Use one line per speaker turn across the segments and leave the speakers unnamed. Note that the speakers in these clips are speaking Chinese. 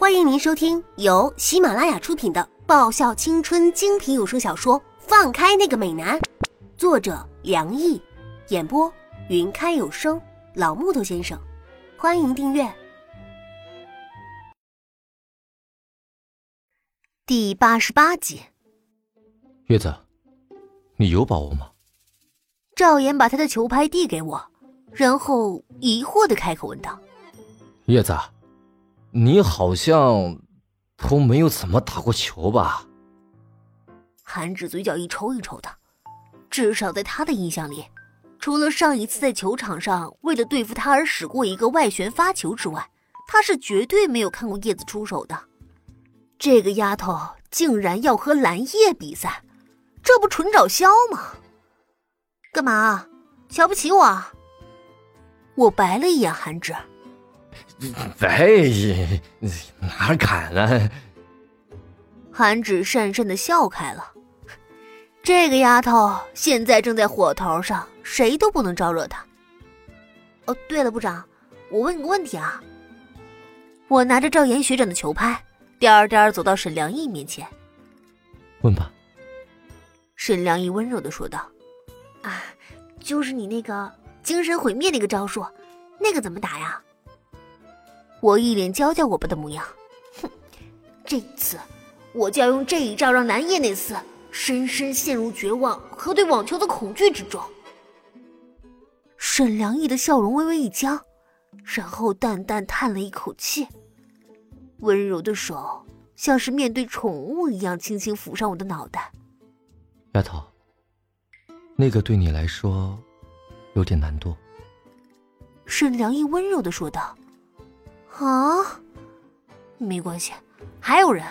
欢迎您收听由喜马拉雅出品的爆笑青春精品有声小说《放开那个美男》，作者梁毅，演播云开有声老木头先生。欢迎订阅。第八十八集，
月子，你有把握吗？
赵岩把他的球拍递给我，然后疑惑的开口问道：“
叶子。”你好像都没有怎么打过球吧？
韩芷嘴角一抽一抽的，至少在他的印象里，除了上一次在球场上为了对付他而使过一个外旋发球之外，他是绝对没有看过叶子出手的。这个丫头竟然要和蓝叶比赛，这不纯找削吗？干嘛？瞧不起我？我白了一眼韩芷。
喂，哪敢呢？
韩芷讪讪的笑开了。这个丫头现在正在火头上，谁都不能招惹她。哦，对了，部长，我问你个问题啊。我拿着赵岩学长的球拍，颠颠走到沈良义面前。
问吧。
沈良义温柔的说道：“啊，就是你那个精神毁灭那个招数，那个怎么打呀？”我一脸娇娇我吧的模样，哼，这次我就要用这一招让南叶那厮深深陷入绝望和对网球的恐惧之中。沈良义的笑容微微一僵，然后淡淡叹了一口气，温柔的手像是面对宠物一样轻轻抚上我的脑袋。
丫头，那个对你来说有点难度。
沈良义温柔的说道。啊，没关系，还有人。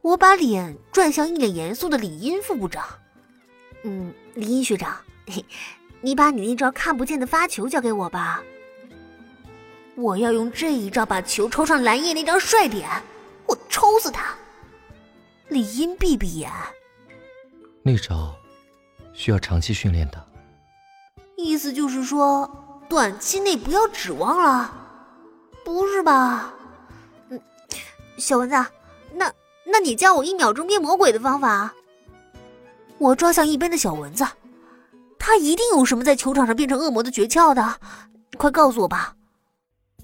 我把脸转向一脸严肃的李英副部长。嗯，李英学长，你把你那招看不见的发球交给我吧。我要用这一招把球抽上蓝叶那张帅脸，我抽死他。李英闭闭眼。
那招需要长期训练的。
意思就是说，短期内不要指望了。不是吧，嗯，小蚊子，那那你教我一秒钟变魔鬼的方法？我抓向一边的小蚊子，他一定有什么在球场上变成恶魔的诀窍的，快告诉我吧。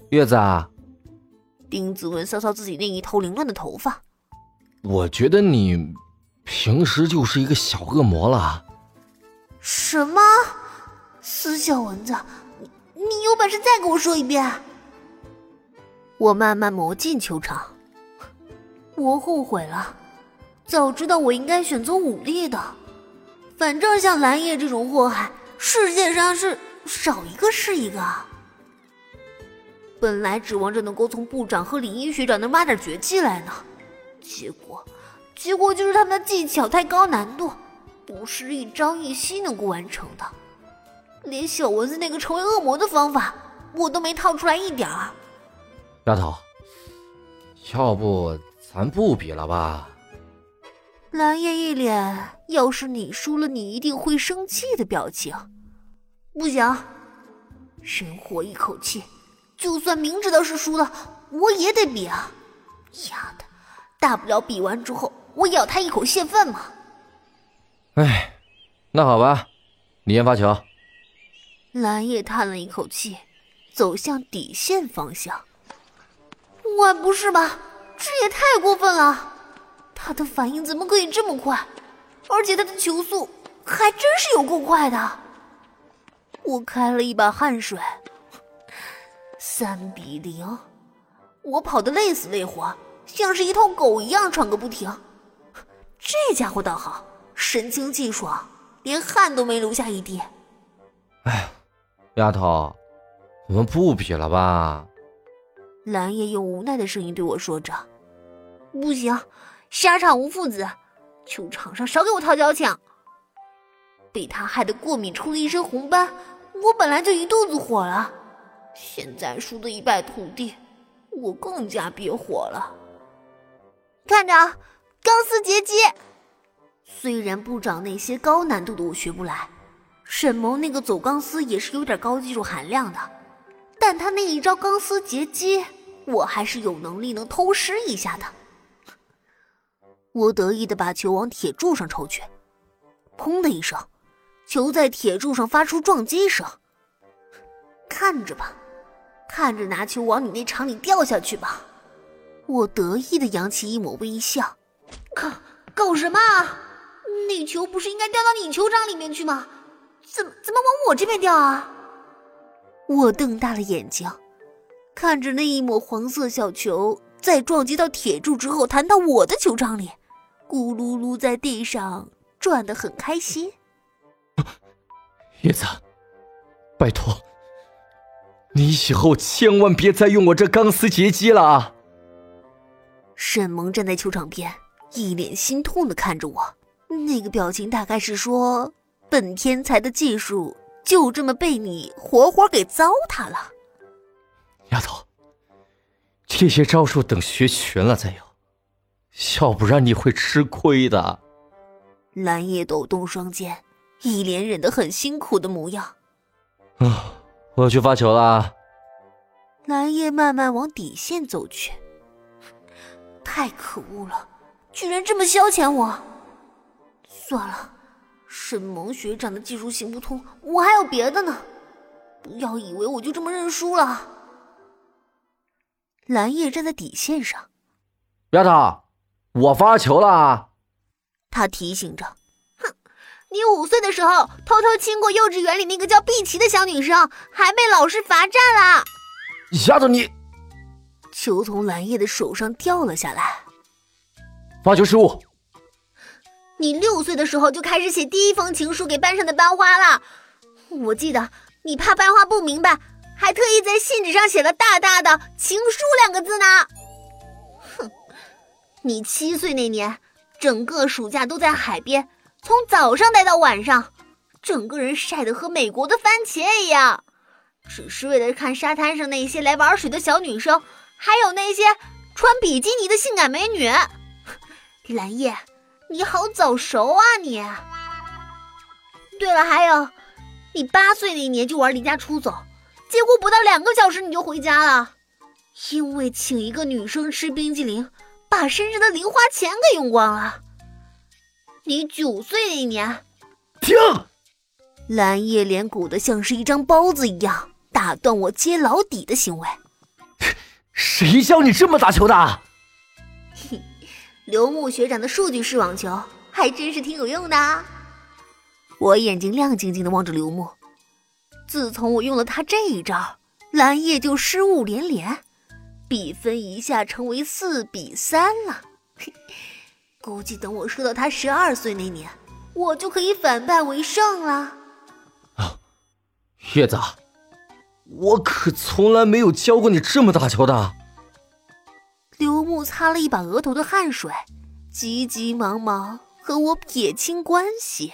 月子啊，
丁子文搔搔自己那一头凌乱的头发，
我觉得你平时就是一个小恶魔了。
什么？死小蚊子，你你有本事再给我说一遍！我慢慢磨进球场，我后悔了，早知道我应该选择武力的。反正像蓝叶这种祸害，世界上是少一个是一个。本来指望着能够从部长和李一学长那挖点绝技来呢，结果，结果就是他们的技巧太高难度，不是一朝一夕能够完成的。连小蚊子那个成为恶魔的方法，我都没套出来一点儿。
丫头，要不咱不比了吧？
蓝叶一脸“要是你输了，你一定会生气”的表情。不行，人活一口气，就算明知道是输了，我也得比啊！丫的，大不了比完之后我咬他一口泄愤嘛。
哎，那好吧，你先发球。
蓝叶叹了一口气，走向底线方向。我不是吧？这也太过分了！他的反应怎么可以这么快？而且他的球速还真是有够快的。我开了一把汗水。三比零，我跑得累死累活，像是一头狗一样喘个不停。这家伙倒好，神清气爽，连汗都没流下一滴。
哎，丫头，我们不比了吧？
蓝叶用无奈的声音对我说着：“不行，沙场无父子，球场上少给我套交情。被他害得过敏出了一身红斑，我本来就一肚子火了，现在输得一败涂地，我更加憋火了。看着，钢丝截击。虽然部长那些高难度的我学不来，沈谋那个走钢丝也是有点高技术含量的，但他那一招钢丝截击。”我还是有能力能偷师一下的。我得意的把球往铁柱上抽去，砰的一声，球在铁柱上发出撞击声。看着吧，看着拿球往你那场里掉下去吧。我得意的扬起一抹微笑。搞搞什么啊？那球不是应该掉到你球场里面去吗？怎么怎么往我这边掉啊？我瞪大了眼睛，看着那一抹黄色小球在撞击到铁柱之后弹到我的球场里。咕噜噜在地上转的很开心。
叶子，拜托，你以后千万别再用我这钢丝结机了啊！
沈萌站在球场边，一脸心痛的看着我，那个表情大概是说：“本天才的技术就这么被你活活给糟蹋了。”
丫头，这些招数等学全了再用。要不然你会吃亏的。
蓝叶抖动双肩，一脸忍得很辛苦的模样。
啊，我要去发球了。
蓝叶慢慢往底线走去。太可恶了，居然这么消遣我！算了，沈萌学长的技术行不通，我还有别的呢。不要以为我就这么认输了。蓝叶站在底线上，
丫头。我发球了啊，
他提醒着。哼，你五岁的时候偷偷亲过幼稚园里那个叫碧琪的小女生，还被老师罚站了。
丫头你，
球从蓝叶的手上掉了下来。
发球失误。
你六岁的时候就开始写第一封情书给班上的班花了。我记得你怕班花不明白，还特意在信纸上写了大大的“情书”两个字呢。哼你七岁那年，整个暑假都在海边，从早上待到晚上，整个人晒得和美国的番茄一样，只是为了看沙滩上那些来玩水的小女生，还有那些穿比基尼的性感美女。蓝叶，你好早熟啊你！对了，还有，你八岁那年就玩离家出走，结果不到两个小时你就回家了，因为请一个女生吃冰激凌。把身上的零花钱给用光了。你九岁那年，
停！
蓝叶脸鼓得像是一张包子一样，打断我接老底的行为。
谁教你这么打球的？
刘牧学长的数据式网球还真是挺有用的。我眼睛亮晶晶的望着刘牧。自从我用了他这一招，蓝叶就失误连连。比分一下成为四比三了，估计等我射到他十二岁那年，我就可以反败为胜了。
啊，叶子，我可从来没有教过你这么打球的。
刘牧擦了一把额头的汗水，急急忙忙和我撇清关系。